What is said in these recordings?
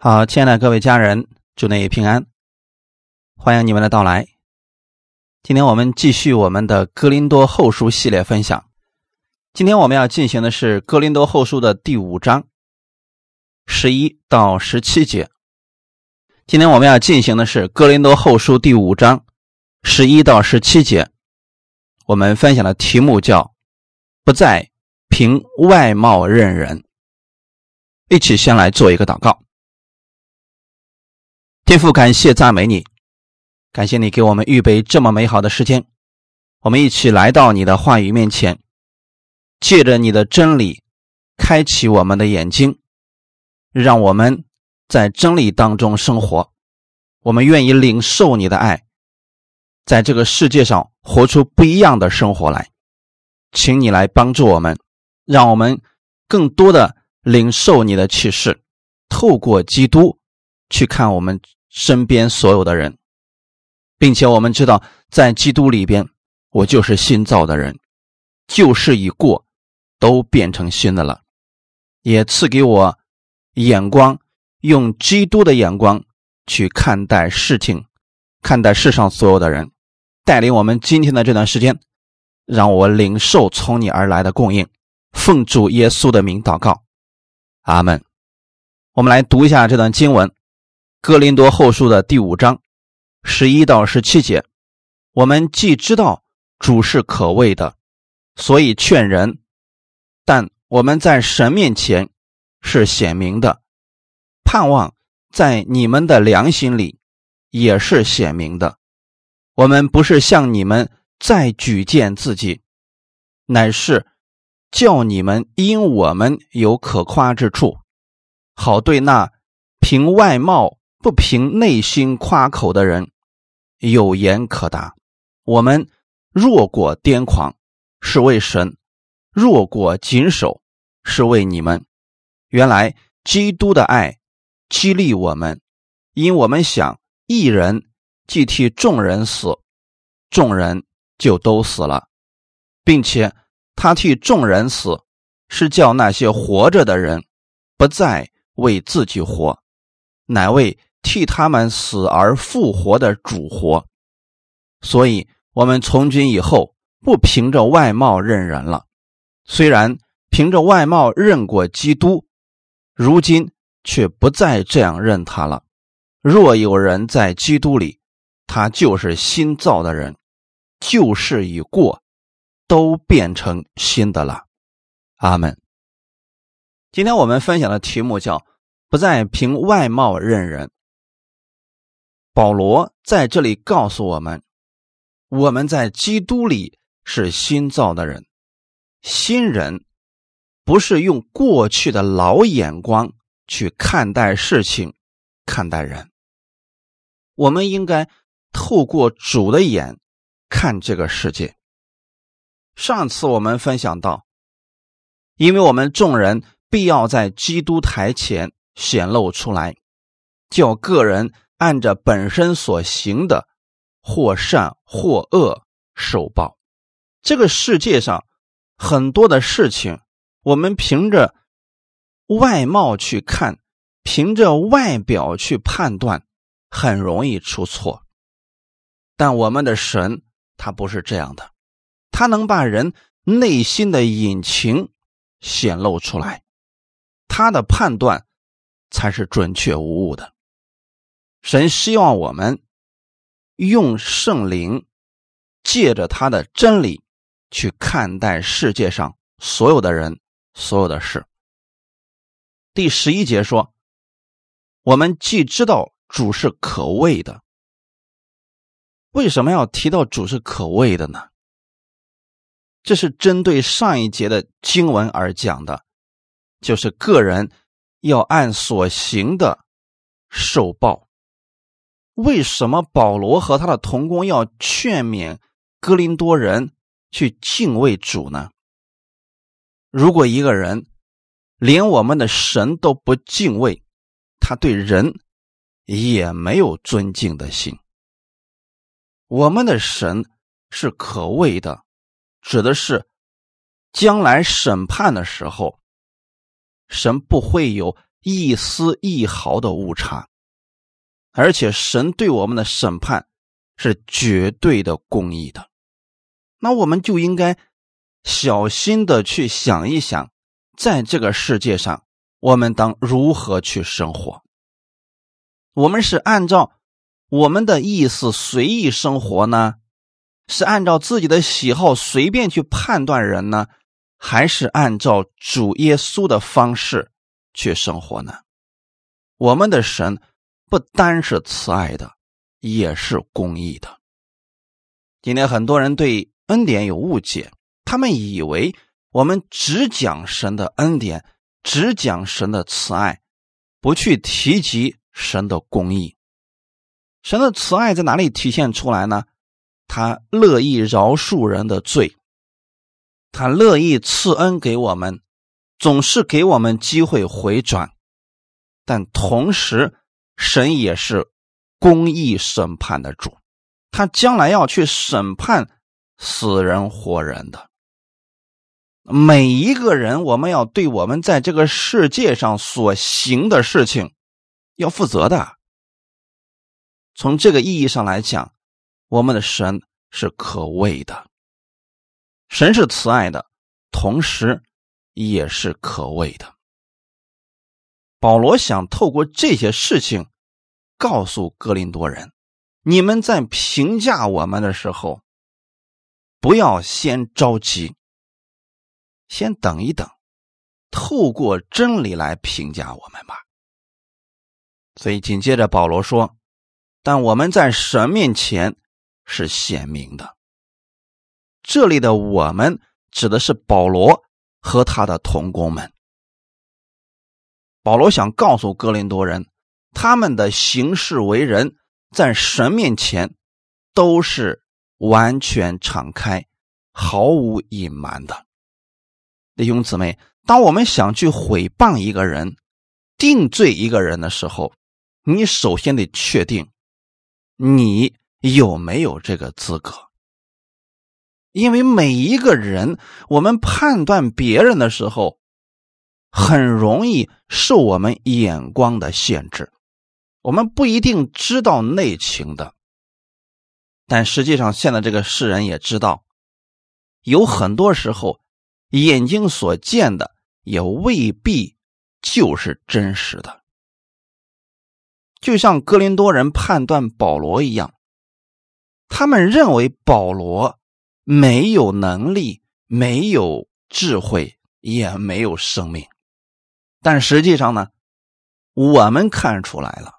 好，亲爱的各位家人，祝你平安，欢迎你们的到来。今天我们继续我们的《哥林多后书》系列分享。今天我们要进行的是《哥林多后书》的第五章十一到十七节。今天我们要进行的是《哥林多后书》第五章十一到十七节。我们分享的题目叫“不再凭外貌认人”。一起先来做一个祷告。天父，感谢赞美你，感谢你给我们预备这么美好的时间，我们一起来到你的话语面前，借着你的真理，开启我们的眼睛，让我们在真理当中生活。我们愿意领受你的爱，在这个世界上活出不一样的生活来。请你来帮助我们，让我们更多的领受你的启示，透过基督去看我们。身边所有的人，并且我们知道，在基督里边，我就是新造的人，旧事已过，都变成新的了。也赐给我眼光，用基督的眼光去看待事情，看待世上所有的人，带领我们今天的这段时间，让我领受从你而来的供应。奉主耶稣的名祷告，阿门。我们来读一下这段经文。哥林多后书的第五章十一到十七节，我们既知道主是可畏的，所以劝人；但我们在神面前是显明的，盼望在你们的良心里也是显明的。我们不是向你们再举荐自己，乃是叫你们因我们有可夸之处，好对那凭外貌。不凭内心夸口的人，有言可答。我们若果癫狂，是为神；若果谨守，是为你们。原来基督的爱激励我们，因我们想一人既替众人死，众人就都死了，并且他替众人死，是叫那些活着的人不再为自己活，乃为。替他们死而复活的主活，所以我们从今以后不凭着外貌认人了。虽然凭着外貌认过基督，如今却不再这样认他了。若有人在基督里，他就是新造的人，旧事已过，都变成新的了。阿门。今天我们分享的题目叫“不再凭外貌认人”。保罗在这里告诉我们：我们在基督里是新造的人，新人不是用过去的老眼光去看待事情、看待人。我们应该透过主的眼看这个世界。上次我们分享到，因为我们众人必要在基督台前显露出来，叫个人。按着本身所行的，或善或恶受报。这个世界上很多的事情，我们凭着外貌去看，凭着外表去判断，很容易出错。但我们的神他不是这样的，他能把人内心的隐情显露出来，他的判断才是准确无误的。神希望我们用圣灵，借着他的真理去看待世界上所有的人、所有的事。第十一节说：“我们既知道主是可畏的，为什么要提到主是可畏的呢？这是针对上一节的经文而讲的，就是个人要按所行的受报。”为什么保罗和他的同工要劝勉哥林多人去敬畏主呢？如果一个人连我们的神都不敬畏，他对人也没有尊敬的心。我们的神是可畏的，指的是将来审判的时候，神不会有一丝一毫的误差，而且神对我们的审判是绝对的公义的。那我们就应该小心的去想一想，在这个世界上，我们当如何去生活？我们是按照我们的意思随意生活呢，是按照自己的喜好随便去判断人呢，还是按照主耶稣的方式去生活呢？我们的神不单是慈爱的，也是公义的。今天很多人对。恩典有误解，他们以为我们只讲神的恩典，只讲神的慈爱，不去提及神的公义。神的慈爱在哪里体现出来呢？他乐意饶恕人的罪，他乐意赐恩给我们，总是给我们机会回转。但同时，神也是公义审判的主，他将来要去审判。死人活人的每一个人，我们要对我们在这个世界上所行的事情要负责的。从这个意义上来讲，我们的神是可畏的，神是慈爱的，同时也是可畏的。保罗想透过这些事情告诉哥林多人：你们在评价我们的时候。不要先着急，先等一等，透过真理来评价我们吧。所以紧接着保罗说：“但我们在神面前是显明的。”这里的“我们”指的是保罗和他的同工们。保罗想告诉哥林多人，他们的行事为人，在神面前都是。完全敞开，毫无隐瞒的弟兄姊妹，当我们想去毁谤一个人、定罪一个人的时候，你首先得确定你有没有这个资格。因为每一个人，我们判断别人的时候，很容易受我们眼光的限制，我们不一定知道内情的。但实际上，现在这个世人也知道，有很多时候，眼睛所见的也未必就是真实的。就像哥林多人判断保罗一样，他们认为保罗没有能力、没有智慧、也没有生命。但实际上呢，我们看出来了，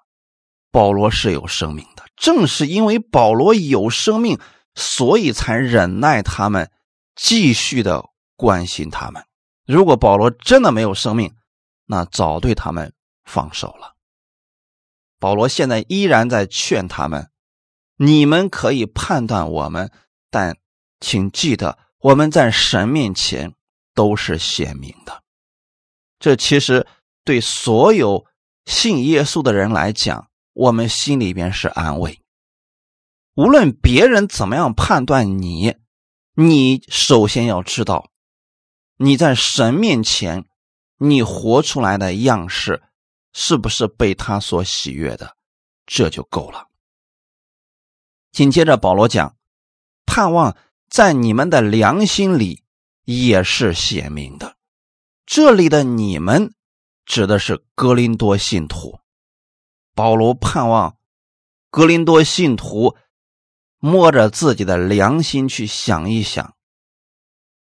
保罗是有生命的。正是因为保罗有生命，所以才忍耐他们，继续的关心他们。如果保罗真的没有生命，那早对他们放手了。保罗现在依然在劝他们：你们可以判断我们，但请记得我们在神面前都是显明的。这其实对所有信耶稣的人来讲。我们心里边是安慰，无论别人怎么样判断你，你首先要知道，你在神面前，你活出来的样式是不是被他所喜悦的，这就够了。紧接着保罗讲，盼望在你们的良心里也是显明的。这里的你们指的是格林多信徒。保罗盼望格林多信徒摸着自己的良心去想一想，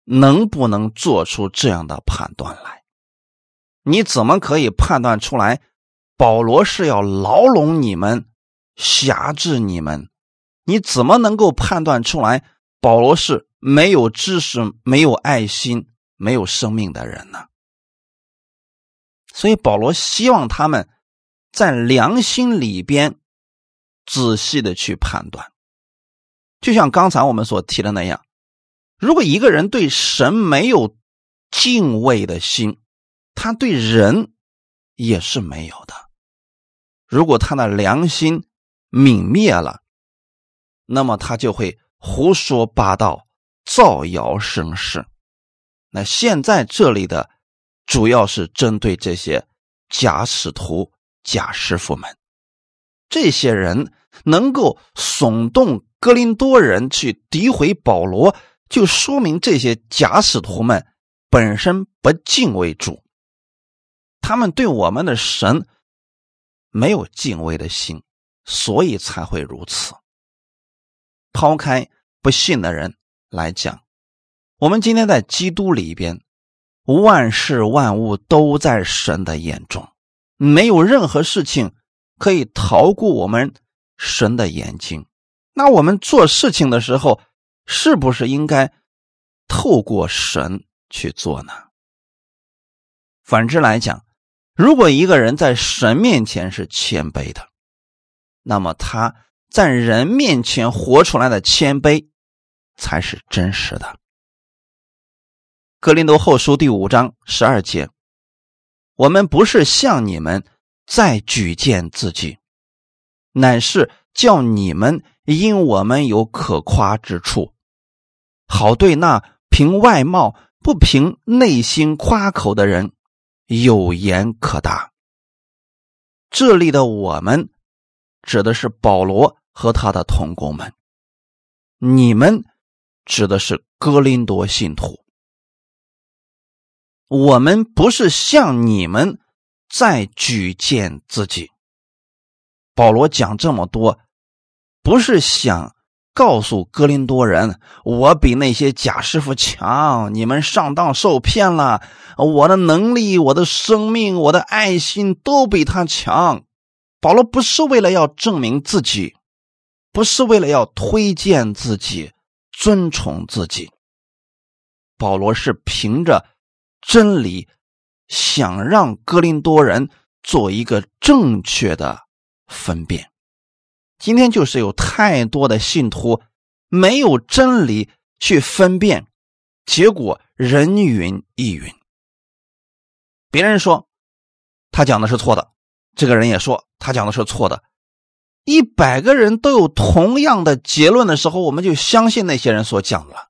能不能做出这样的判断来？你怎么可以判断出来保罗是要牢笼你们、辖制你们？你怎么能够判断出来保罗是没有知识、没有爱心、没有生命的人呢？所以保罗希望他们。在良心里边仔细的去判断，就像刚才我们所提的那样，如果一个人对神没有敬畏的心，他对人也是没有的。如果他的良心泯灭了，那么他就会胡说八道、造谣生事。那现在这里的主要是针对这些。假使徒、假师傅们。这些人能够耸动哥林多人去诋毁保罗，就说明这些假使徒们本身不敬畏主，他们对我们的神没有敬畏的心，所以才会如此。抛开不信的人来讲，我们今天在基督里边，万事万物都在神的眼中，没有任何事情。可以逃过我们神的眼睛，那我们做事情的时候，是不是应该透过神去做呢？反之来讲，如果一个人在神面前是谦卑的，那么他在人面前活出来的谦卑才是真实的。格林多后书第五章十二节，我们不是向你们。再举荐自己，乃是叫你们因我们有可夸之处，好对那凭外貌不凭内心夸口的人有言可答。这里的我们指的是保罗和他的同工们，你们指的是哥林多信徒。我们不是向你们。再举荐自己，保罗讲这么多，不是想告诉哥林多人我比那些假师傅强，你们上当受骗了，我的能力、我的生命、我的爱心都比他强。保罗不是为了要证明自己，不是为了要推荐自己、尊崇自己，保罗是凭着真理。想让哥林多人做一个正确的分辨，今天就是有太多的信徒没有真理去分辨，结果人云亦云。别人说他讲的是错的，这个人也说他讲的是错的，一百个人都有同样的结论的时候，我们就相信那些人所讲的了。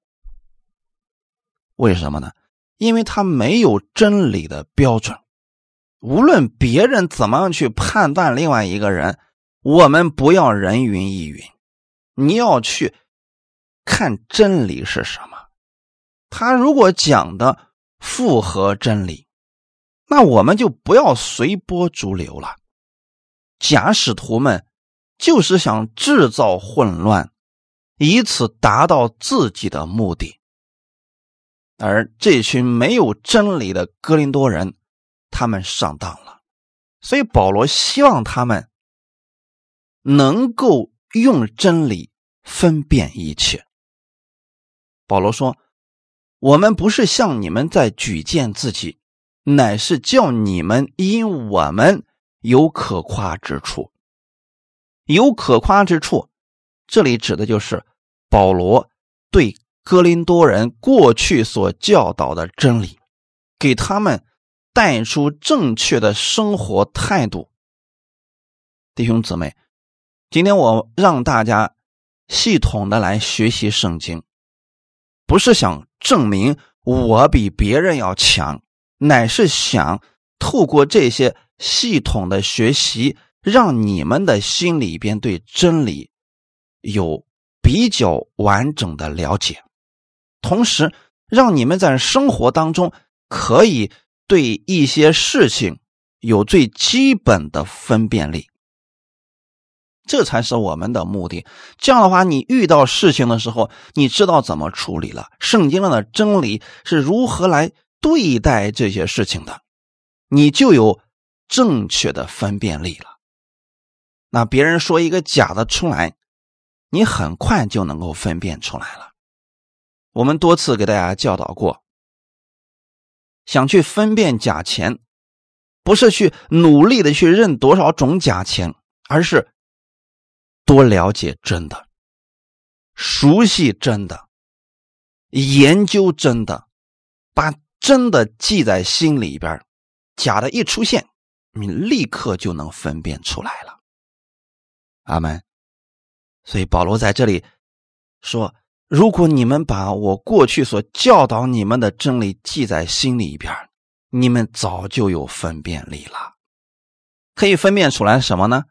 为什么呢？因为他没有真理的标准，无论别人怎么样去判断另外一个人，我们不要人云亦云，你要去看真理是什么。他如果讲的符合真理，那我们就不要随波逐流了。假使徒们就是想制造混乱，以此达到自己的目的。而这群没有真理的哥林多人，他们上当了，所以保罗希望他们能够用真理分辨一切。保罗说：“我们不是向你们在举荐自己，乃是叫你们因我们有可夸之处。有可夸之处，这里指的就是保罗对。”哥林多人过去所教导的真理，给他们带出正确的生活态度。弟兄姊妹，今天我让大家系统的来学习圣经，不是想证明我比别人要强，乃是想透过这些系统的学习，让你们的心里边对真理有比较完整的了解。同时，让你们在生活当中可以对一些事情有最基本的分辨力，这才是我们的目的。这样的话，你遇到事情的时候，你知道怎么处理了。圣经上的真理是如何来对待这些事情的，你就有正确的分辨力了。那别人说一个假的出来，你很快就能够分辨出来了。我们多次给大家教导过，想去分辨假钱，不是去努力的去认多少种假钱，而是多了解真的，熟悉真的，研究真的，把真的记在心里边，假的一出现，你立刻就能分辨出来了。阿门。所以保罗在这里说。如果你们把我过去所教导你们的真理记在心里边，你们早就有分辨力了。可以分辨出来什么呢？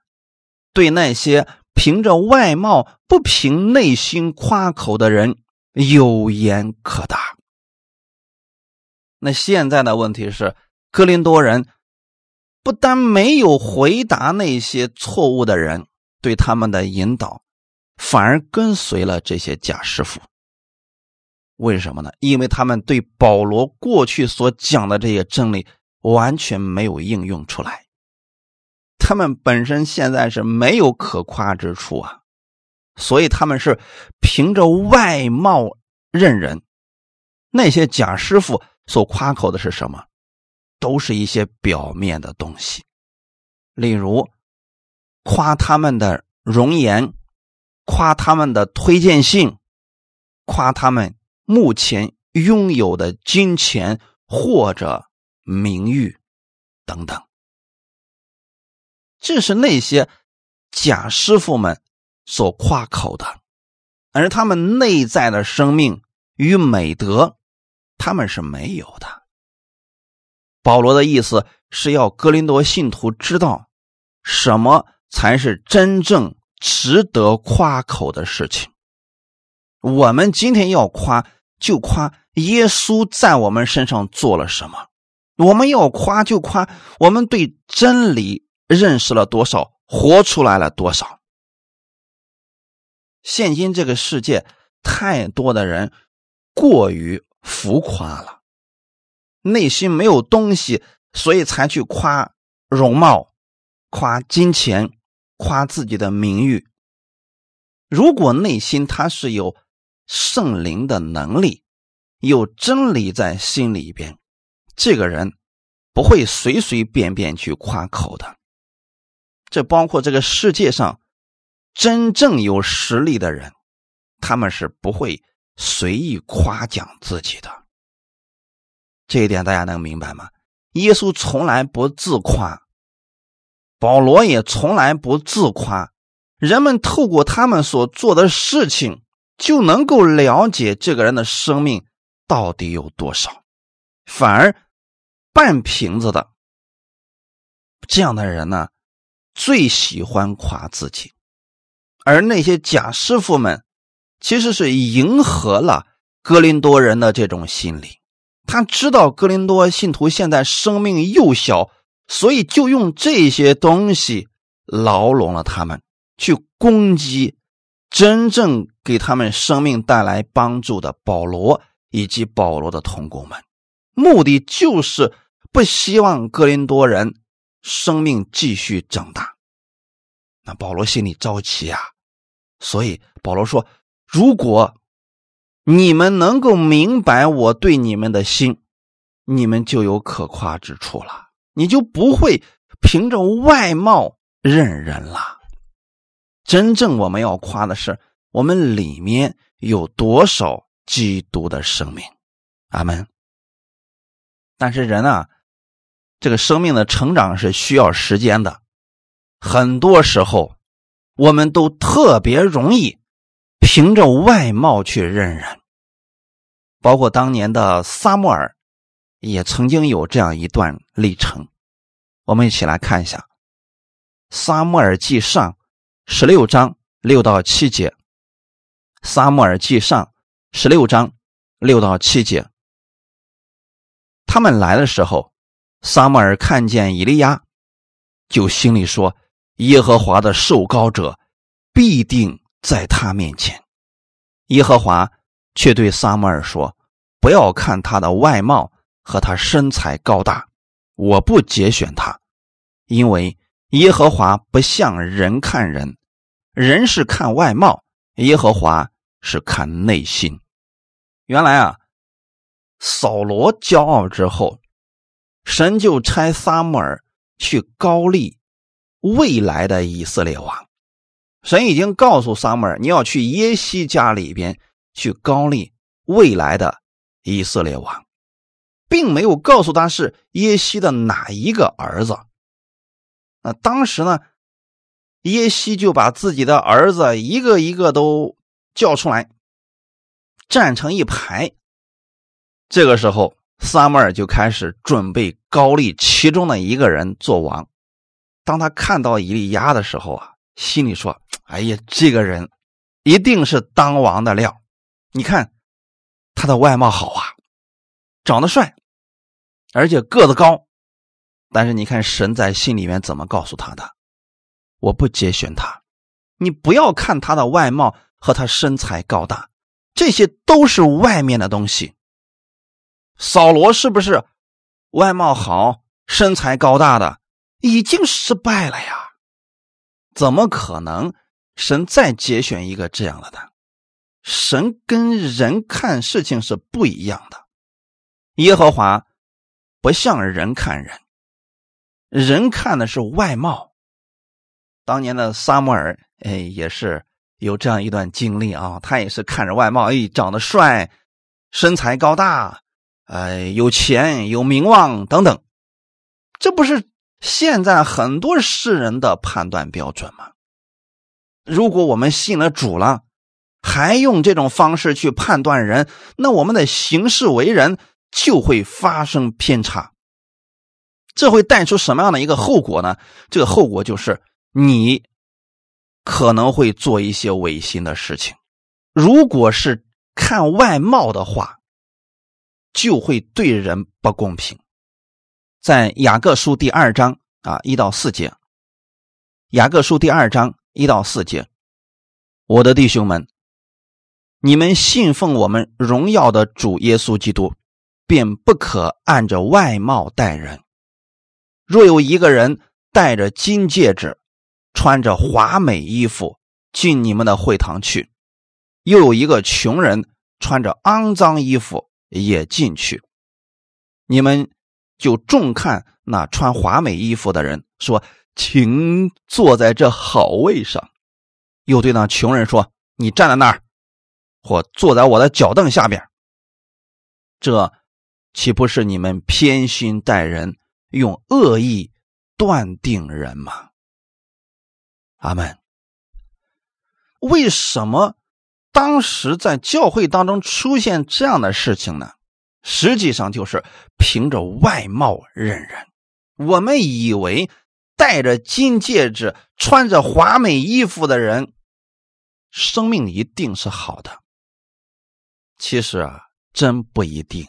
对那些凭着外貌不凭内心夸口的人，有言可答。那现在的问题是，哥林多人不但没有回答那些错误的人对他们的引导，反而跟随了这些假师傅。为什么呢？因为他们对保罗过去所讲的这些真理完全没有应用出来，他们本身现在是没有可夸之处啊，所以他们是凭着外貌认人。那些假师傅。所夸口的是什么？都是一些表面的东西，例如夸他们的容颜，夸他们的推荐信，夸他们目前拥有的金钱或者名誉等等。这是那些假师傅们所夸口的，而他们内在的生命与美德。他们是没有的。保罗的意思是要哥林多信徒知道，什么才是真正值得夸口的事情。我们今天要夸，就夸耶稣在我们身上做了什么；我们要夸，就夸我们对真理认识了多少，活出来了多少。现今这个世界，太多的人过于。浮夸了，内心没有东西，所以才去夸容貌、夸金钱、夸自己的名誉。如果内心他是有圣灵的能力，有真理在心里边，这个人不会随随便便去夸口的。这包括这个世界上真正有实力的人，他们是不会。随意夸奖自己的这一点，大家能明白吗？耶稣从来不自夸，保罗也从来不自夸。人们透过他们所做的事情，就能够了解这个人的生命到底有多少。反而半瓶子的这样的人呢，最喜欢夸自己，而那些假师傅们。其实是迎合了哥林多人的这种心理，他知道哥林多信徒现在生命幼小，所以就用这些东西牢笼了他们，去攻击真正给他们生命带来帮助的保罗以及保罗的同工们，目的就是不希望哥林多人生命继续长大。那保罗心里着急啊，所以保罗说。如果你们能够明白我对你们的心，你们就有可夸之处了，你就不会凭着外貌认人了。真正我们要夸的是，我们里面有多少基督的生命。阿门。但是人啊，这个生命的成长是需要时间的，很多时候我们都特别容易。凭着外貌去认人，包括当年的撒母耳，也曾经有这样一段历程。我们一起来看一下《撒母耳记上》十六章六到七节，《撒母耳记上》十六章六到七节。他们来的时候，撒母耳看见以利亚，就心里说：“耶和华的受膏者必定。”在他面前，耶和华却对撒母耳说：“不要看他的外貌和他身材高大，我不节选他，因为耶和华不像人看人，人是看外貌，耶和华是看内心。”原来啊，扫罗骄傲之后，神就差撒母耳去高丽未来的以色列王。神已经告诉撒母耳，你要去耶西家里边去高丽未来的以色列王，并没有告诉他是耶西的哪一个儿子。那当时呢，耶西就把自己的儿子一个一个都叫出来，站成一排。这个时候，撒母耳就开始准备高丽其中的一个人做王。当他看到以利亚的时候啊，心里说：“哎呀，这个人一定是当王的料。你看他的外貌好啊，长得帅，而且个子高。但是你看神在心里面怎么告诉他的？我不节选他。你不要看他的外貌和他身材高大，这些都是外面的东西。扫罗是不是外貌好、身材高大的？已经失败了呀，怎么可能？神再节选一个这样了的？神跟人看事情是不一样的。耶和华不像人看人，人看的是外貌。当年的撒母耳，哎，也是有这样一段经历啊。他也是看着外貌，哎，长得帅，身材高大，哎，有钱有名望等等，这不是？现在很多世人的判断标准吗，如果我们信了主了，还用这种方式去判断人，那我们的行事为人就会发生偏差。这会带出什么样的一个后果呢？这个后果就是你可能会做一些违心的事情。如果是看外貌的话，就会对人不公平。在雅各书第二章啊一到四节，雅各书第二章一到四节，我的弟兄们，你们信奉我们荣耀的主耶稣基督，便不可按着外貌待人。若有一个人戴着金戒指，穿着华美衣服进你们的会堂去，又有一个穷人穿着肮脏衣服也进去，你们。就重看那穿华美衣服的人，说：“请坐在这好位上。”又对那穷人说：“你站在那儿，或坐在我的脚凳下边。”这岂不是你们偏心待人，用恶意断定人吗？阿门。为什么当时在教会当中出现这样的事情呢？实际上就是凭着外貌认人。我们以为戴着金戒指、穿着华美衣服的人，生命一定是好的。其实啊，真不一定。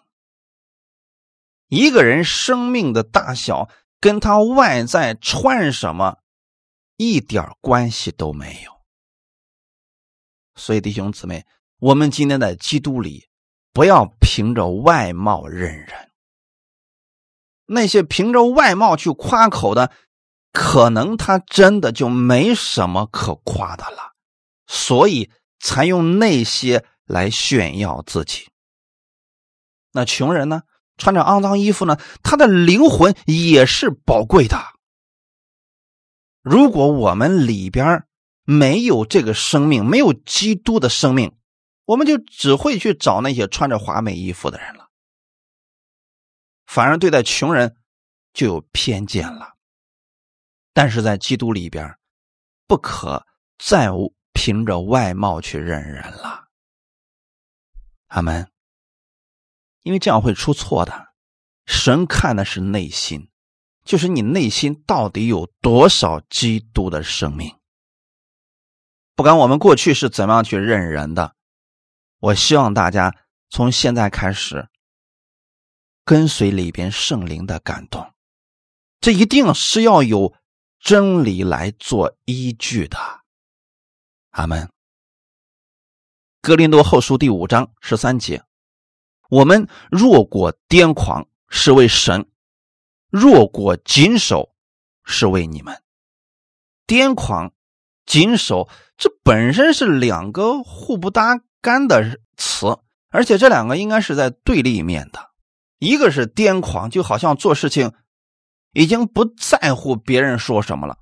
一个人生命的大小跟他外在穿什么一点关系都没有。所以，弟兄姊妹，我们今天在基督里。不要凭着外貌认人。那些凭着外貌去夸口的，可能他真的就没什么可夸的了，所以才用那些来炫耀自己。那穷人呢，穿着肮脏衣服呢，他的灵魂也是宝贵的。如果我们里边没有这个生命，没有基督的生命。我们就只会去找那些穿着华美衣服的人了，反而对待穷人就有偏见了。但是在基督里边，不可再凭着外貌去认人了。阿门。因为这样会出错的。神看的是内心，就是你内心到底有多少基督的生命。不管我们过去是怎么样去认人的。我希望大家从现在开始跟随里边圣灵的感动，这一定是要有真理来做依据的。阿门。格林多后书第五章十三节：我们若果癫狂，是为神；若果谨守，是为你们。癫狂、谨守，这本身是两个互不搭。干的词，而且这两个应该是在对立面的。一个是癫狂，就好像做事情已经不在乎别人说什么了；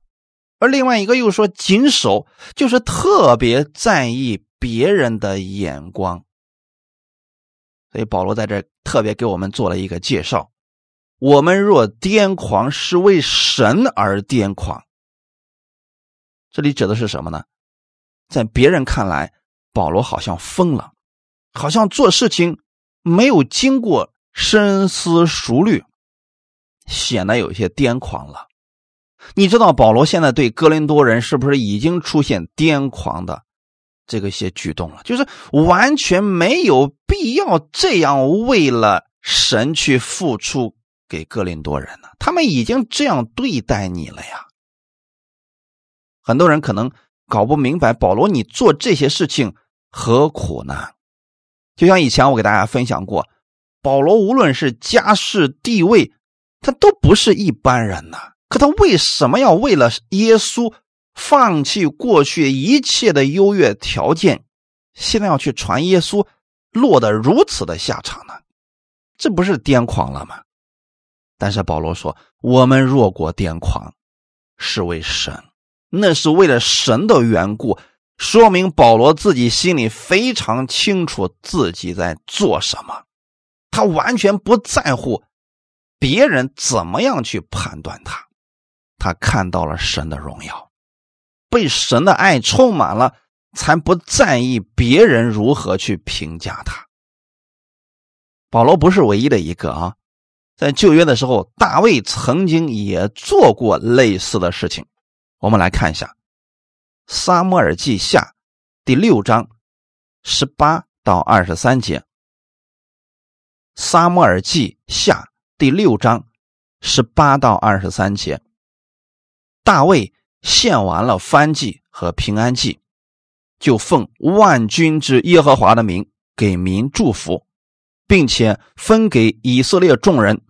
而另外一个又说谨守，就是特别在意别人的眼光。所以保罗在这特别给我们做了一个介绍：我们若癫狂，是为神而癫狂。这里指的是什么呢？在别人看来。保罗好像疯了，好像做事情没有经过深思熟虑，显得有些癫狂了。你知道保罗现在对哥林多人是不是已经出现癫狂的这个些举动了？就是完全没有必要这样为了神去付出给哥林多人呢？他们已经这样对待你了呀。很多人可能搞不明白，保罗你做这些事情何苦呢？就像以前我给大家分享过，保罗无论是家世地位，他都不是一般人呐。可他为什么要为了耶稣放弃过去一切的优越条件，现在要去传耶稣，落得如此的下场呢？这不是癫狂了吗？但是保罗说：“我们若果癫狂，是为神，那是为了神的缘故。”说明保罗自己心里非常清楚自己在做什么，他完全不在乎别人怎么样去判断他，他看到了神的荣耀，被神的爱充满了，才不在意别人如何去评价他。保罗不是唯一的一个啊，在旧约的时候，大卫曾经也做过类似的事情，我们来看一下。撒母耳记下第六章十八到二十三节。撒母耳记下第六章十八到二十三节。大卫献完了燔祭和平安祭，就奉万军之耶和华的名给民祝福，并且分给以色列众人，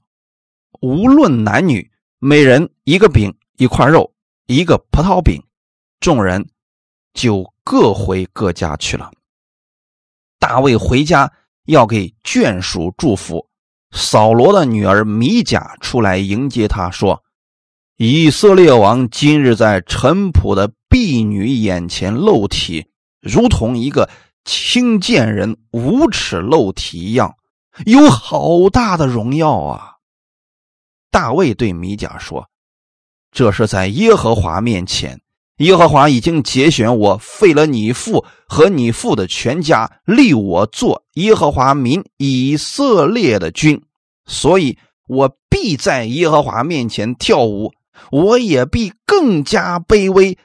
无论男女，每人一个饼，一块肉，一个葡萄饼。众人就各回各家去了。大卫回家要给眷属祝福。扫罗的女儿米甲出来迎接他，说：“以色列王今日在陈仆的婢女眼前露体，如同一个轻贱人无耻露体一样，有好大的荣耀啊！”大卫对米甲说：“这是在耶和华面前。”耶和华已经节选我，废了你父和你父的全家，立我做耶和华民以色列的君，所以我必在耶和华面前跳舞，我也必更加卑微，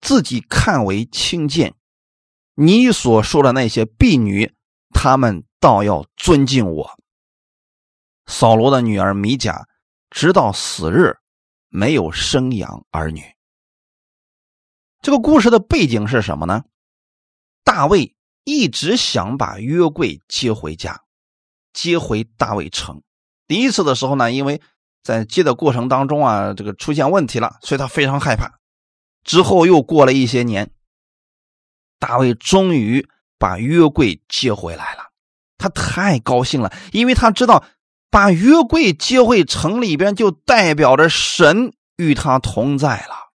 自己看为轻贱。你所说的那些婢女，他们倒要尊敬我。扫罗的女儿米甲，直到死日，没有生养儿女。这个故事的背景是什么呢？大卫一直想把约柜接回家，接回大卫城。第一次的时候呢，因为在接的过程当中啊，这个出现问题了，所以他非常害怕。之后又过了一些年，大卫终于把约柜接回来了。他太高兴了，因为他知道把约柜接回城里边，就代表着神与他同在了。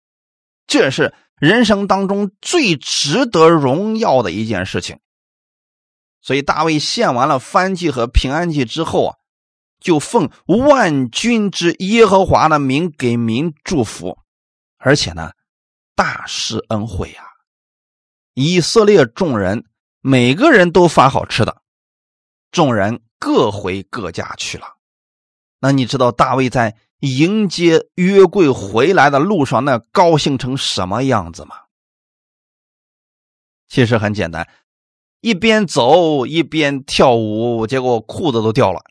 这是。人生当中最值得荣耀的一件事情，所以大卫献完了燔祭和平安祭之后啊，就奉万军之耶和华的名给民祝福，而且呢，大施恩惠啊！以色列众人每个人都发好吃的，众人各回各家去了。那你知道大卫在？迎接约柜回来的路上，那高兴成什么样子吗？其实很简单，一边走一边跳舞，结果裤子都掉了，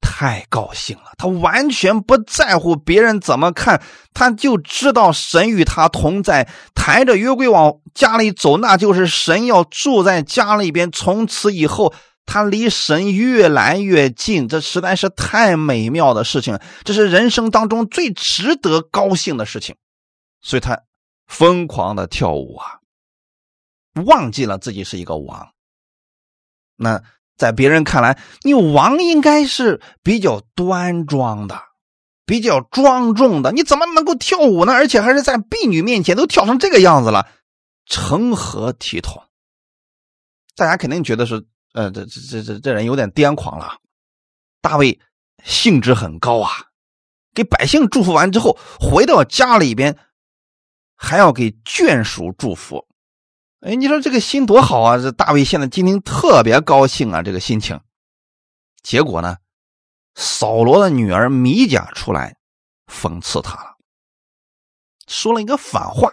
太高兴了。他完全不在乎别人怎么看，他就知道神与他同在，抬着约柜往家里走，那就是神要住在家里边，从此以后。他离神越来越近，这实在是太美妙的事情，这是人生当中最值得高兴的事情，所以他疯狂的跳舞啊，忘记了自己是一个王。那在别人看来，你王应该是比较端庄的，比较庄重的，你怎么能够跳舞呢？而且还是在婢女面前都跳成这个样子了，成何体统？大家肯定觉得是。呃，这这这这这人有点癫狂了。大卫兴致很高啊，给百姓祝福完之后，回到家里边还要给眷属祝福。哎，你说这个心多好啊！这大卫现在今天特别高兴啊，这个心情。结果呢，扫罗的女儿米甲出来讽刺他了。说了一个反话：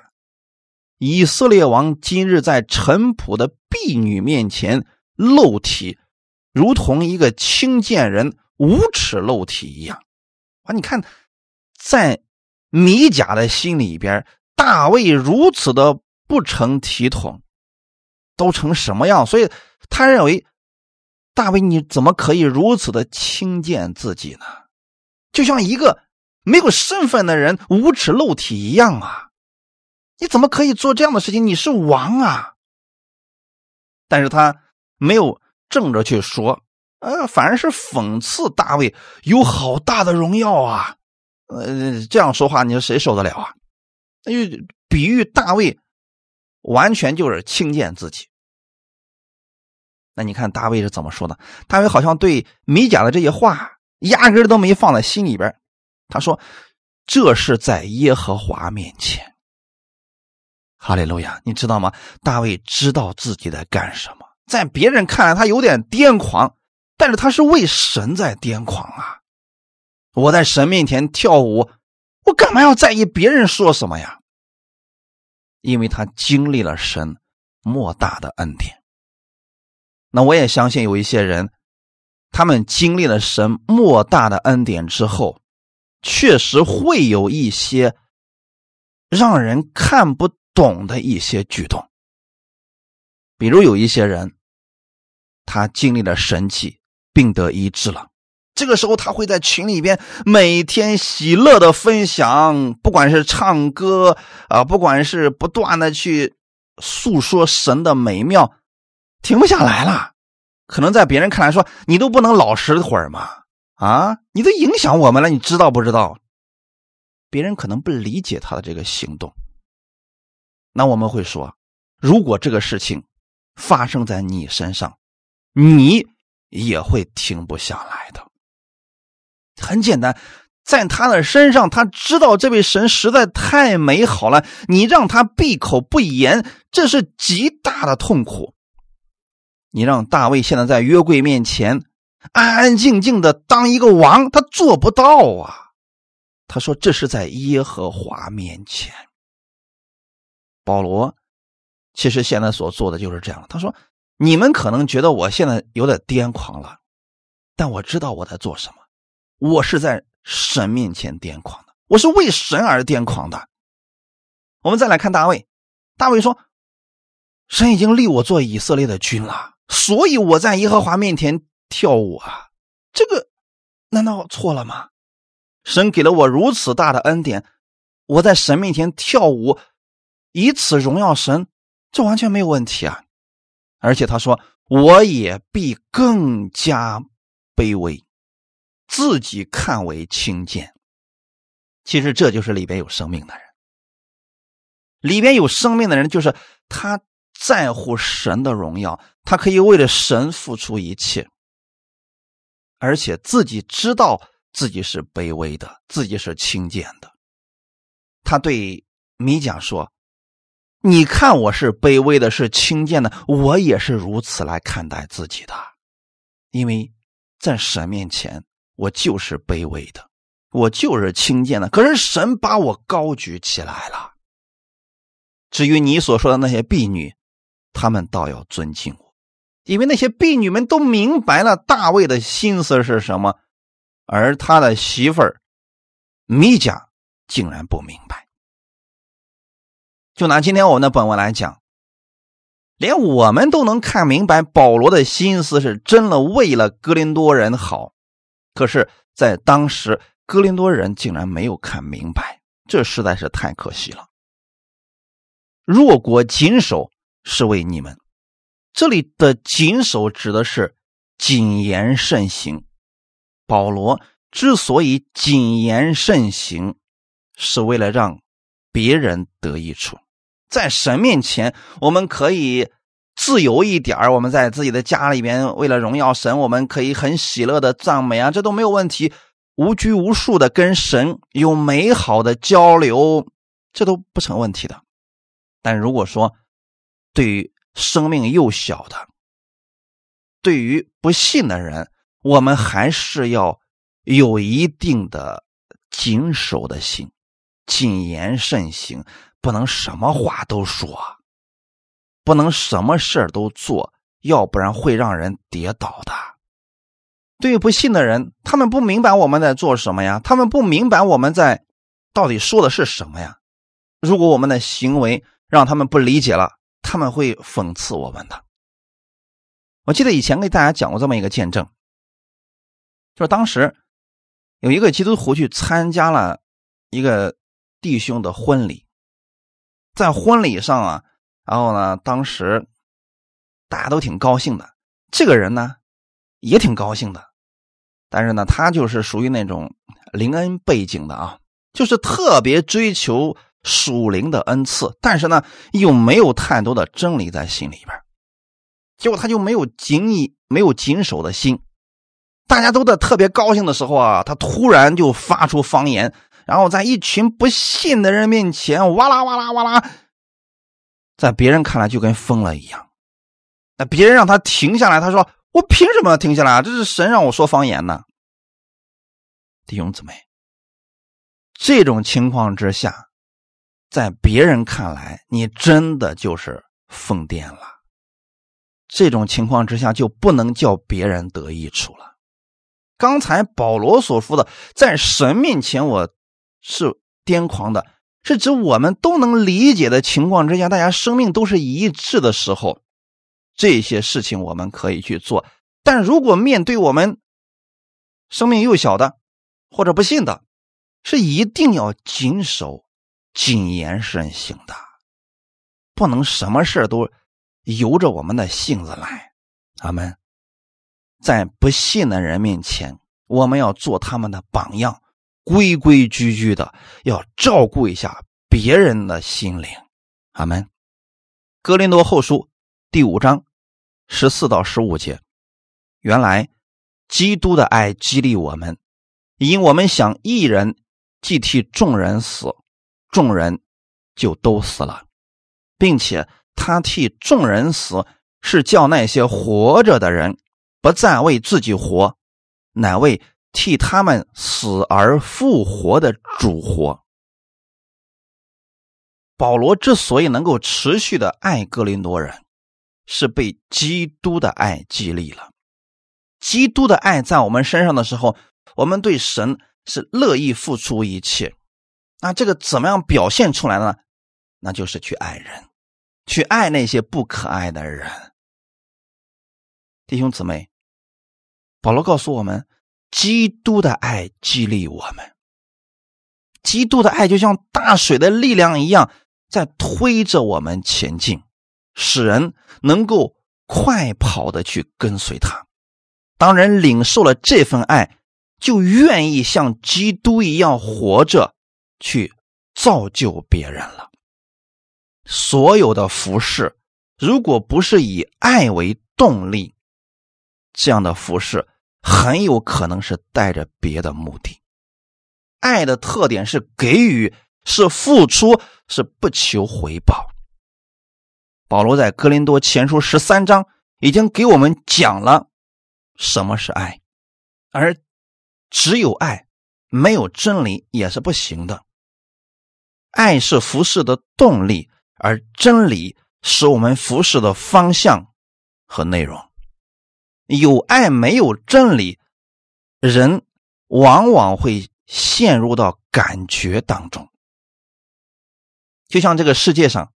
以色列王今日在陈仆的婢女面前露体，如同一个轻贱人无耻露体一样。啊，你看，在米甲的心里边，大卫如此的不成体统，都成什么样？所以他认为，大卫你怎么可以如此的轻贱自己呢？就像一个没有身份的人无耻露体一样啊！你怎么可以做这样的事情？你是王啊！但是他没有正着去说，呃，反而是讽刺大卫有好大的荣耀啊！呃，这样说话，你说谁受得了啊？那就比喻大卫完全就是轻贱自己。那你看大卫是怎么说的？大卫好像对米甲的这些话。压根都没放在心里边。他说：“这是在耶和华面前。”哈利路亚！你知道吗？大卫知道自己在干什么，在别人看来他有点癫狂，但是他是为神在癫狂啊！我在神面前跳舞，我干嘛要在意别人说什么呀？因为他经历了神莫大的恩典。那我也相信有一些人。他们经历了神莫大的恩典之后，确实会有一些让人看不懂的一些举动。比如有一些人，他经历了神迹，病得医治了，这个时候他会在群里边每天喜乐的分享，不管是唱歌啊，不管是不断的去诉说神的美妙，停不下来了。可能在别人看来说，你都不能老实会儿吗？啊，你都影响我们了，你知道不知道？别人可能不理解他的这个行动。那我们会说，如果这个事情发生在你身上，你也会停不下来的。很简单，在他的身上，他知道这位神实在太美好了，你让他闭口不言，这是极大的痛苦。你让大卫现在在约柜面前安安静静的当一个王，他做不到啊！他说这是在耶和华面前。保罗其实现在所做的就是这样。他说：“你们可能觉得我现在有点癫狂了，但我知道我在做什么。我是在神面前癫狂的，我是为神而癫狂的。”我们再来看大卫，大卫说：“神已经立我做以色列的君了。”所以我在耶和华面前跳舞啊，这个难道错了吗？神给了我如此大的恩典，我在神面前跳舞，以此荣耀神，这完全没有问题啊！而且他说，我也必更加卑微，自己看为轻贱。其实这就是里边有生命的人，里边有生命的人，就是他。在乎神的荣耀，他可以为了神付出一切，而且自己知道自己是卑微的，自己是轻贱的。他对米甲说：“你看我是卑微的，是轻贱的，我也是如此来看待自己的，因为在神面前，我就是卑微的，我就是轻贱的。可是神把我高举起来了。至于你所说的那些婢女，”他们倒要尊敬我，因为那些婢女们都明白了大卫的心思是什么，而他的媳妇儿米甲竟然不明白。就拿今天我们的本文来讲，连我们都能看明白保罗的心思是真的为了哥林多人好，可是，在当时哥林多人竟然没有看明白，这实在是太可惜了。弱国谨守。是为你们，这里的谨守指的是谨言慎行。保罗之所以谨言慎行，是为了让别人得益处。在神面前，我们可以自由一点我们在自己的家里边，为了荣耀神，我们可以很喜乐的赞美啊，这都没有问题。无拘无束的跟神有美好的交流，这都不成问题的。但如果说，对于生命幼小的，对于不信的人，我们还是要有一定的谨守的心。谨言慎行，不能什么话都说，不能什么事儿都做，要不然会让人跌倒的。对于不信的人，他们不明白我们在做什么呀，他们不明白我们在到底说的是什么呀。如果我们的行为让他们不理解了，他们会讽刺我们的。我记得以前给大家讲过这么一个见证，就是当时有一个基督徒去参加了一个弟兄的婚礼，在婚礼上啊，然后呢，当时大家都挺高兴的，这个人呢也挺高兴的，但是呢，他就是属于那种灵恩背景的啊，就是特别追求属灵的恩赐，但是呢，又没有太多的真理在心里边。结果他就没有谨以没有谨守的心，大家都在特别高兴的时候啊，他突然就发出方言，然后在一群不信的人面前哇啦哇啦哇啦，在别人看来就跟疯了一样。那别人让他停下来，他说：“我凭什么要停下来啊？这是神让我说方言呢。”弟兄姊妹，这种情况之下，在别人看来，你真的就是疯癫了。这种情况之下，就不能叫别人得益处了。刚才保罗所说的，在神面前我是癫狂的，是指我们都能理解的情况之下，大家生命都是一致的时候，这些事情我们可以去做。但如果面对我们生命幼小的或者不信的，是一定要谨守、谨言慎行的，不能什么事都。由着我们的性子来，阿门。在不信的人面前，我们要做他们的榜样，规规矩矩的，要照顾一下别人的心灵，阿门。哥林多后书第五章十四到十五节，原来基督的爱激励我们，因我们想一人既替众人死，众人就都死了，并且。他替众人死，是叫那些活着的人不再为自己活，乃为替他们死而复活的主活。保罗之所以能够持续的爱格林多人，是被基督的爱激励了。基督的爱在我们身上的时候，我们对神是乐意付出一切。那这个怎么样表现出来呢？那就是去爱人。去爱那些不可爱的人，弟兄姊妹，保罗告诉我们，基督的爱激励我们，基督的爱就像大水的力量一样，在推着我们前进，使人能够快跑的去跟随他。当人领受了这份爱，就愿意像基督一样活着，去造就别人了。所有的服饰，如果不是以爱为动力，这样的服饰很有可能是带着别的目的。爱的特点是给予，是付出，是不求回报。保罗在哥林多前书十三章已经给我们讲了什么是爱，而只有爱，没有真理也是不行的。爱是服饰的动力。而真理是我们服侍的方向和内容。有爱没有真理，人往往会陷入到感觉当中。就像这个世界上，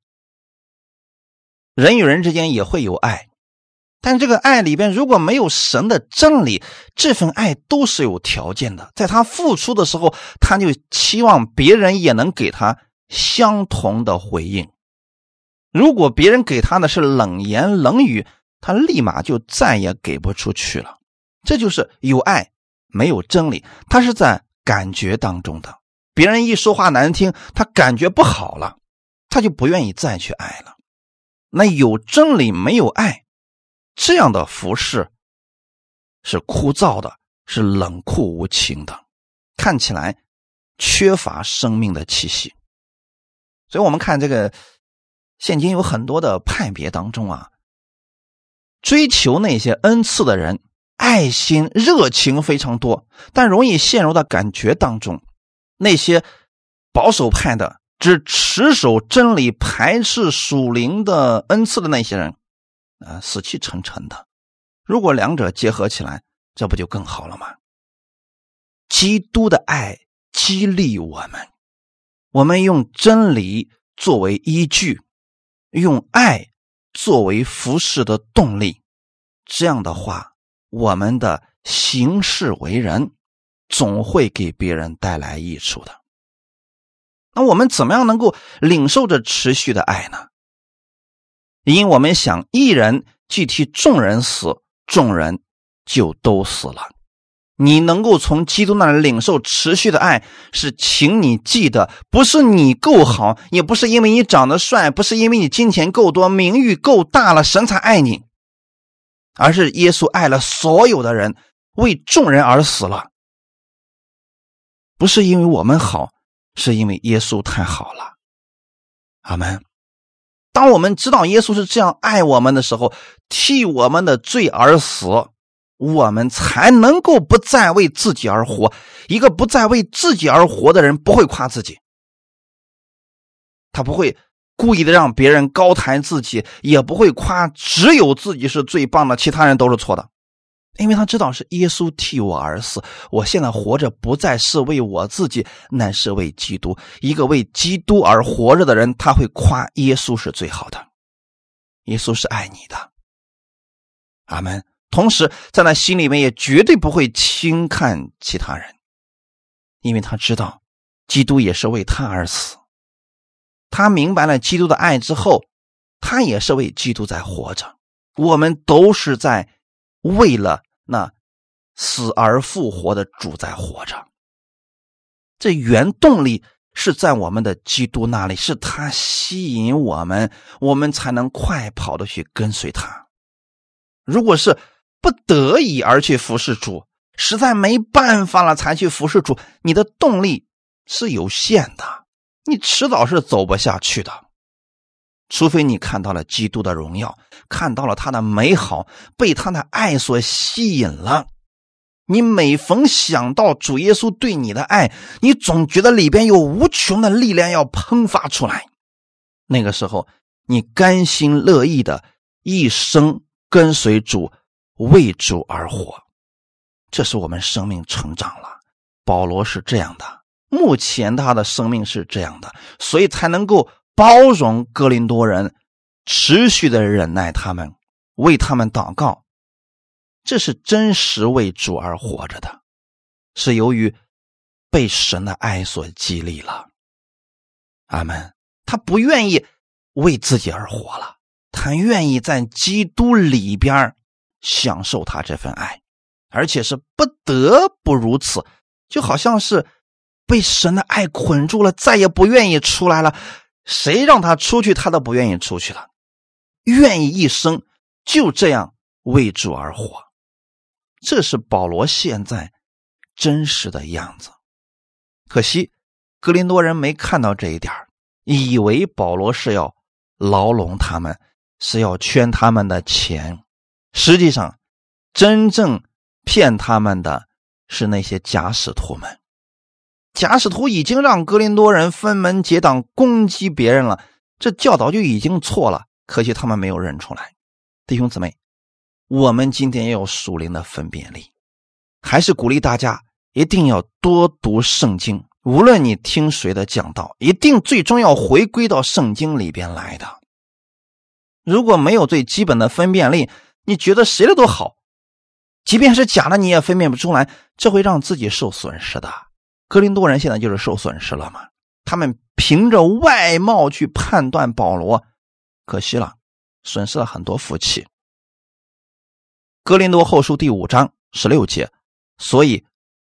人与人之间也会有爱，但这个爱里边如果没有神的真理，这份爱都是有条件的。在他付出的时候，他就期望别人也能给他相同的回应。如果别人给他的是冷言冷语，他立马就再也给不出去了。这就是有爱没有真理，他是在感觉当中的。别人一说话难听，他感觉不好了，他就不愿意再去爱了。那有真理没有爱，这样的服饰是枯燥的，是冷酷无情的，看起来缺乏生命的气息。所以，我们看这个。现今有很多的派别当中啊，追求那些恩赐的人，爱心热情非常多，但容易陷入到感觉当中。那些保守派的、只持守真理、排斥属灵的恩赐的那些人，啊，死气沉沉的。如果两者结合起来，这不就更好了吗？基督的爱激励我们，我们用真理作为依据，用爱作为服侍的动力。这样的话，我们的行事为人总会给别人带来益处的。那我们怎么样能够领受着持续的爱呢？因我们想，一人既替众人死，众人就都死了。你能够从基督那里领受持续的爱，是请你记得，不是你够好，也不是因为你长得帅，不是因为你金钱够多、名誉够大了，神才爱你，而是耶稣爱了所有的人，为众人而死了。不是因为我们好，是因为耶稣太好了。阿门。当我们知道耶稣是这样爱我们的时候，替我们的罪而死。我们才能够不再为自己而活。一个不再为自己而活的人，不会夸自己，他不会故意的让别人高抬自己，也不会夸只有自己是最棒的，其他人都是错的。因为他知道是耶稣替我而死，我现在活着不再是为我自己，乃是为基督。一个为基督而活着的人，他会夸耶稣是最好的，耶稣是爱你的。阿门。同时，在他心里面也绝对不会轻看其他人，因为他知道，基督也是为他而死。他明白了基督的爱之后，他也是为基督在活着。我们都是在为了那死而复活的主在活着。这原动力是在我们的基督那里，是他吸引我们，我们才能快跑的去跟随他。如果是，不得已而去服侍主，实在没办法了才去服侍主，你的动力是有限的，你迟早是走不下去的。除非你看到了基督的荣耀，看到了他的美好，被他的爱所吸引了。你每逢想到主耶稣对你的爱，你总觉得里边有无穷的力量要喷发出来。那个时候，你甘心乐意的一生跟随主。为主而活，这是我们生命成长了。保罗是这样的，目前他的生命是这样的，所以才能够包容格林多人，持续的忍耐他们，为他们祷告。这是真实为主而活着的，是由于被神的爱所激励了。阿门。他不愿意为自己而活了，他愿意在基督里边享受他这份爱，而且是不得不如此，就好像是被神的爱捆住了，再也不愿意出来了。谁让他出去，他都不愿意出去了，愿意一生就这样为主而活。这是保罗现在真实的样子。可惜格林多人没看到这一点以为保罗是要牢笼他们，是要圈他们的钱。实际上，真正骗他们的是那些假使徒们。假使徒已经让格林多人分门结党攻击别人了，这教导就已经错了。可惜他们没有认出来。弟兄姊妹，我们今天也有属灵的分辨力，还是鼓励大家一定要多读圣经。无论你听谁的讲道，一定最终要回归到圣经里边来的。如果没有最基本的分辨力，你觉得谁的都好，即便是假的，你也分辨不出来，这会让自己受损失的。格林多人现在就是受损失了嘛？他们凭着外貌去判断保罗，可惜了，损失了很多福气。格林多后书第五章十六节，所以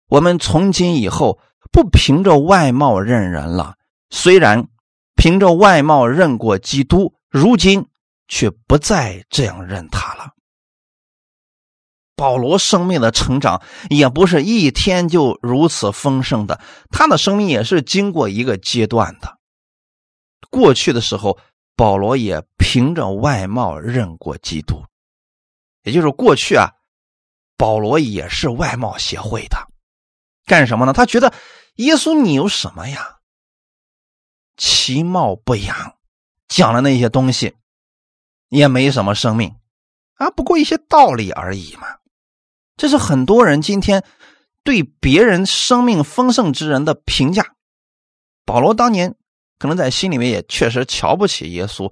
我们从今以后不凭着外貌认人了。虽然凭着外貌认过基督，如今却不再这样认他了。保罗生命的成长也不是一天就如此丰盛的，他的生命也是经过一个阶段的。过去的时候，保罗也凭着外貌认过基督，也就是过去啊，保罗也是外貌协会的，干什么呢？他觉得耶稣你有什么呀？其貌不扬，讲的那些东西也没什么生命啊，不过一些道理而已嘛。这是很多人今天对别人生命丰盛之人的评价。保罗当年可能在心里面也确实瞧不起耶稣，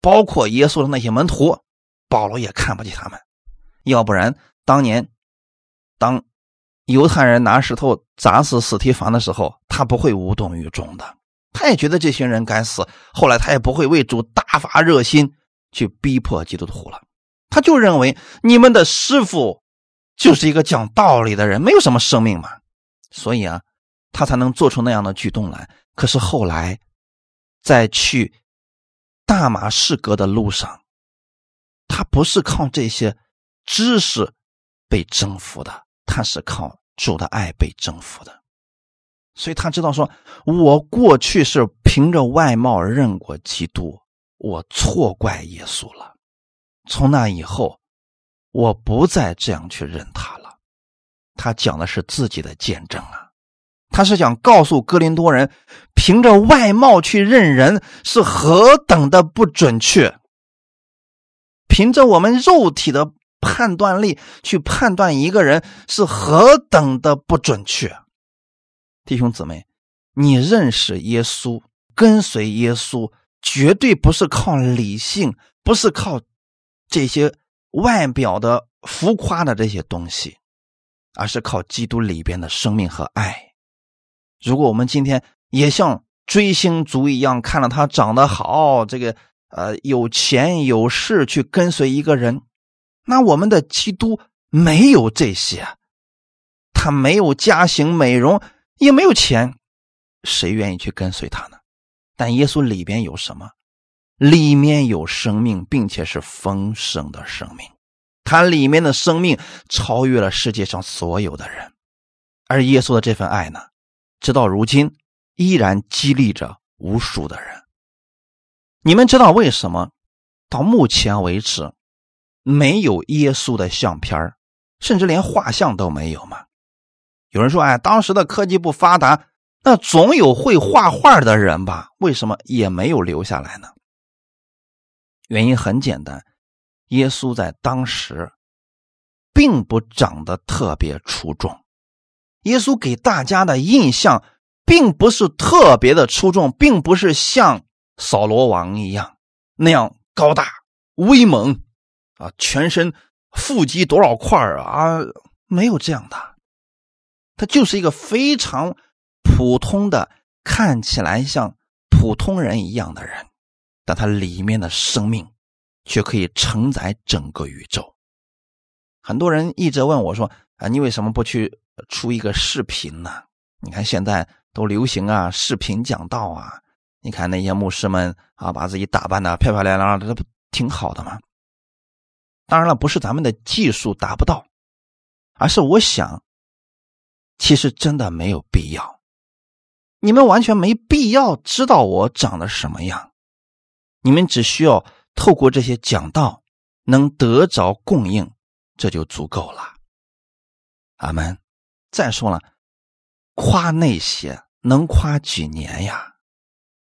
包括耶稣的那些门徒，保罗也看不起他们。要不然当年当犹太人拿石头砸死死提凡的时候，他不会无动于衷的。他也觉得这群人该死，后来他也不会为主大发热心去逼迫基督徒了。他就认为你们的师傅就是一个讲道理的人，没有什么生命嘛，所以啊，他才能做出那样的举动来。可是后来，在去大马士革的路上，他不是靠这些知识被征服的，他是靠主的爱被征服的。所以他知道说，我过去是凭着外貌认过基督，我错怪耶稣了。从那以后，我不再这样去认他了。他讲的是自己的见证啊，他是想告诉哥林多人，凭着外貌去认人是何等的不准确，凭着我们肉体的判断力去判断一个人是何等的不准确。弟兄姊妹，你认识耶稣，跟随耶稣，绝对不是靠理性，不是靠这些外表的浮夸的这些东西，而是靠基督里边的生命和爱。如果我们今天也像追星族一样，看了他长得好，这个呃有钱有势去跟随一个人，那我们的基督没有这些，他没有家型美容。也没有钱，谁愿意去跟随他呢？但耶稣里边有什么？里面有生命，并且是丰盛的生命。他里面的生命超越了世界上所有的人，而耶稣的这份爱呢，直到如今依然激励着无数的人。你们知道为什么到目前为止没有耶稣的相片甚至连画像都没有吗？有人说：“哎，当时的科技不发达，那总有会画画的人吧？为什么也没有留下来呢？”原因很简单，耶稣在当时并不长得特别出众，耶稣给大家的印象并不是特别的出众，并不是像扫罗王一样那样高大威猛啊，全身腹肌多少块啊，没有这样的。他就是一个非常普通的，看起来像普通人一样的人，但它里面的生命却可以承载整个宇宙。很多人一直问我说：“啊，你为什么不去出一个视频呢？你看现在都流行啊，视频讲道啊。你看那些牧师们啊，把自己打扮的漂漂亮亮的，这不挺好的吗？”当然了，不是咱们的技术达不到，而是我想。其实真的没有必要，你们完全没必要知道我长得什么样，你们只需要透过这些讲道能得着供应，这就足够了。阿门。再说了，夸那些能夸几年呀？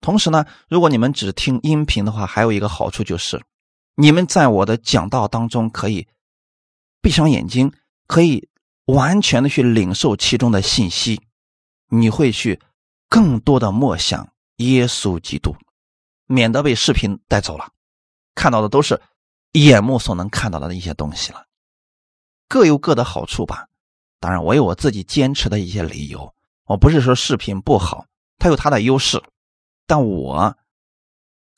同时呢，如果你们只听音频的话，还有一个好处就是，你们在我的讲道当中可以闭上眼睛，可以。完全的去领受其中的信息，你会去更多的默想耶稣基督，免得被视频带走了，看到的都是眼目所能看到的一些东西了。各有各的好处吧。当然，我有我自己坚持的一些理由。我不是说视频不好，它有它的优势，但我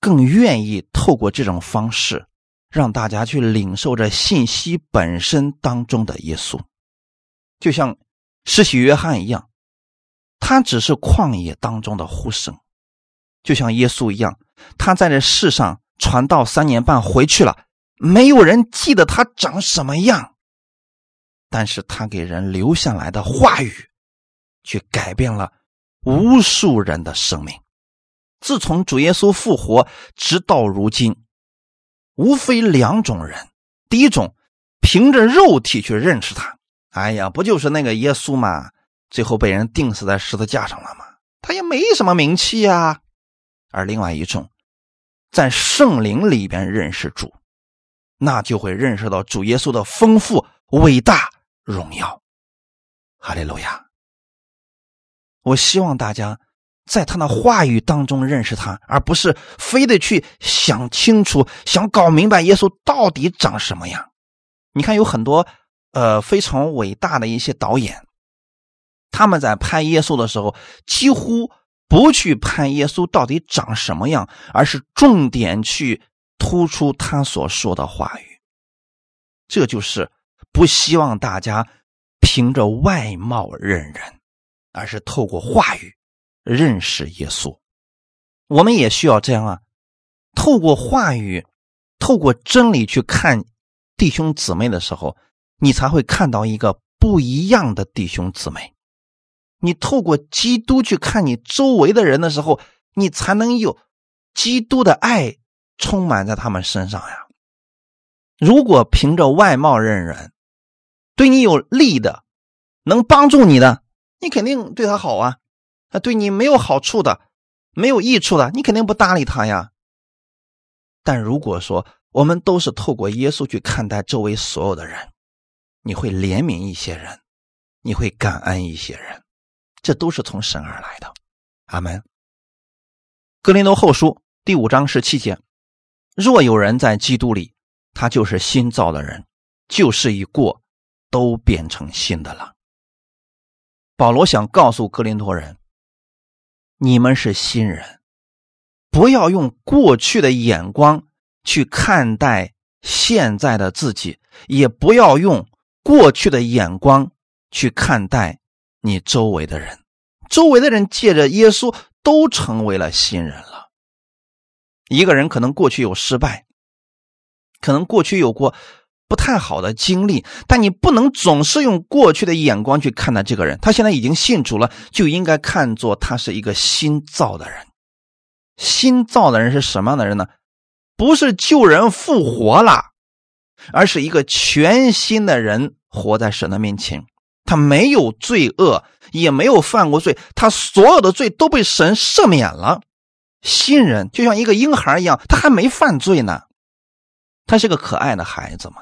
更愿意透过这种方式，让大家去领受着信息本身当中的耶稣。就像施洗约翰一样，他只是旷野当中的呼声；就像耶稣一样，他在这世上传道三年半回去了，没有人记得他长什么样，但是他给人留下来的话语，却改变了无数人的生命。自从主耶稣复活，直到如今，无非两种人：第一种，凭着肉体去认识他。哎呀，不就是那个耶稣吗？最后被人钉死在十字架上了吗？他也没什么名气呀。而另外一种，在圣灵里边认识主，那就会认识到主耶稣的丰富、伟大、荣耀。哈利路亚！我希望大家在他的话语当中认识他，而不是非得去想清楚、想搞明白耶稣到底长什么样。你看，有很多呃非常伟大的一些导演，他们在拍耶稣的时候，几乎不去判耶稣到底长什么样，而是重点去突出他所说的话语。这就是不希望大家。凭着外貌认人，而是透过话语认识耶稣。我们也需要这样啊，透过话语，透过真理去看弟兄姊妹的时候，你才会看到一个不一样的弟兄姊妹。你透过基督去看你周围的人的时候，你才能有基督的爱充满在他们身上呀。如果凭着外貌认人，对你有利的，能帮助你的，你肯定对他好啊。啊，对你没有好处的、没有益处的，你肯定不搭理他呀。但如果说我们都是透过耶稣去看待周围所有的人，你会怜悯一些人，你会感恩一些人，这都是从神而来的。阿门。格林多后书第五章十七节：若有人在基督里，他就是新造的人，旧事已过。都变成新的了。保罗想告诉格林托人：你们是新人，不要用过去的眼光去看待现在的自己，也不要用过去的眼光去看待你周围的人。周围的人借着耶稣都成为了新人了。一个人可能过去有失败，可能过去有过。不太好的经历，但你不能总是用过去的眼光去看待这个人。他现在已经信主了，就应该看作他是一个新造的人。新造的人是什么样的人呢？不是旧人复活了，而是一个全新的人活在神的面前。他没有罪恶，也没有犯过罪，他所有的罪都被神赦免了。新人就像一个婴孩一样，他还没犯罪呢，他是个可爱的孩子嘛。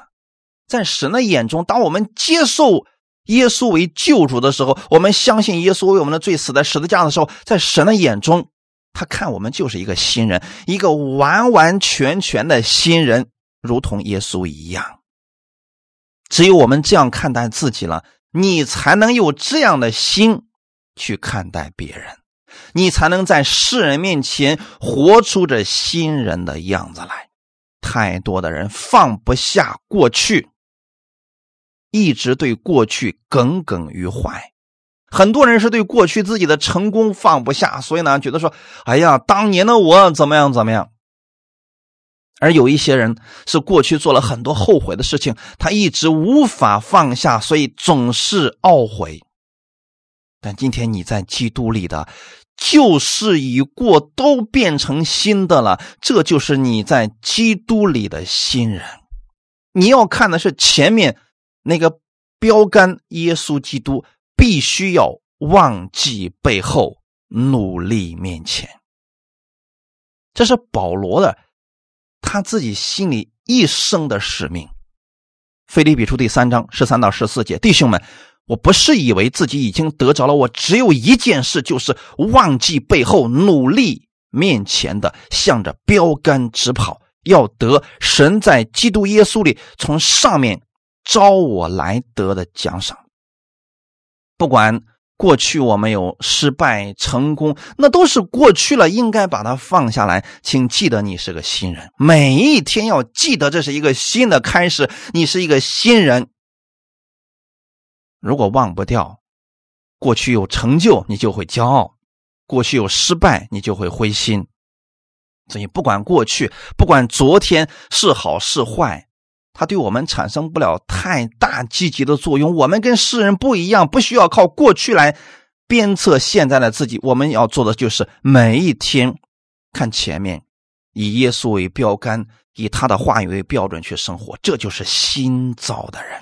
在神的眼中，当我们接受耶稣为救主的时候，我们相信耶稣为我们的罪死在十字架的时候，在神的眼中，他看我们就是一个新人，一个完完全全的新人，如同耶稣一样。只有我们这样看待自己了，你才能有这样的心去看待别人，你才能在世人面前活出这新人的样子来。太多的人放不下过去。一直对过去耿耿于怀，很多人是对过去自己的成功放不下，所以呢，觉得说：“哎呀，当年的我怎么样怎么样。”而有一些人是过去做了很多后悔的事情，他一直无法放下，所以总是懊悔。但今天你在基督里的旧事已过，都变成新的了，这就是你在基督里的新人。你要看的是前面。那个标杆耶稣基督必须要忘记背后，努力面前。这是保罗的他自己心里一生的使命。腓立比书第三章十三到十四节，弟兄们，我不是以为自己已经得着了，我只有一件事，就是忘记背后，努力面前的，向着标杆直跑，要得神在基督耶稣里从上面。招我来得的奖赏，不管过去我们有失败、成功，那都是过去了，应该把它放下来。请记得，你是个新人，每一天要记得这是一个新的开始，你是一个新人。如果忘不掉过去有成就，你就会骄傲；过去有失败，你就会灰心。所以，不管过去，不管昨天是好是坏。它对我们产生不了太大积极的作用。我们跟世人不一样，不需要靠过去来鞭策现在的自己。我们要做的就是每一天看前面，以耶稣为标杆，以他的话语为标准去生活。这就是新造的人。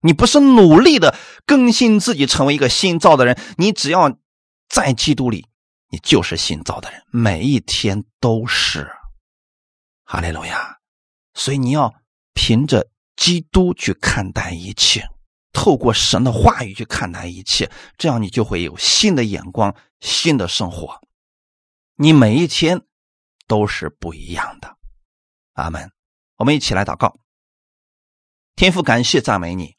你不是努力的更新自己，成为一个新造的人。你只要在基督里，你就是新造的人，每一天都是。哈利路亚！所以你要凭着基督去看待一切，透过神的话语去看待一切，这样你就会有新的眼光、新的生活。你每一天都是不一样的。阿门。我们一起来祷告。天父，感谢赞美你，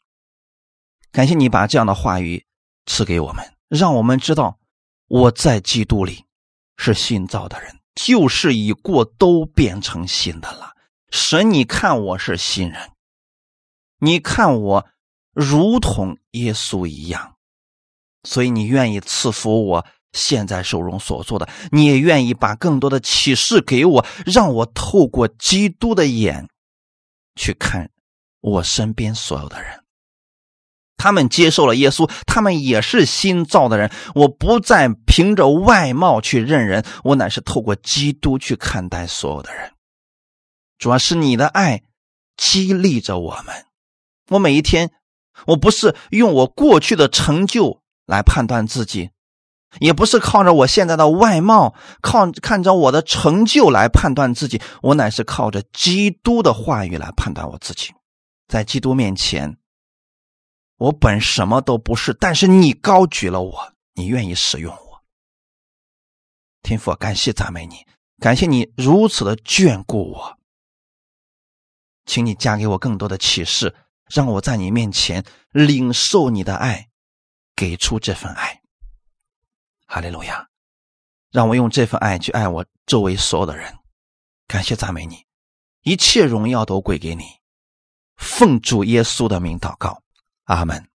感谢你把这样的话语赐给我们，让我们知道我在基督里是新造的人。旧事已过，都变成新的了。神，你看我是新人，你看我如同耶稣一样，所以你愿意赐福我现在手中所做的，你也愿意把更多的启示给我，让我透过基督的眼去看我身边所有的人。他们接受了耶稣，他们也是新造的人。我不再凭着外貌去认人，我乃是透过基督去看待所有的人。主要是你的爱激励着我们。我每一天，我不是用我过去的成就来判断自己，也不是靠着我现在的外貌、靠看着我的成就来判断自己。我乃是靠着基督的话语来判断我自己，在基督面前。我本什么都不是，但是你高举了我，你愿意使用我。天父，感谢赞美你，感谢你如此的眷顾我，请你加给我更多的启示，让我在你面前领受你的爱，给出这份爱。哈利路亚，让我用这份爱去爱我周围所有的人。感谢赞美你，一切荣耀都归给你。奉主耶稣的名祷告。阿门。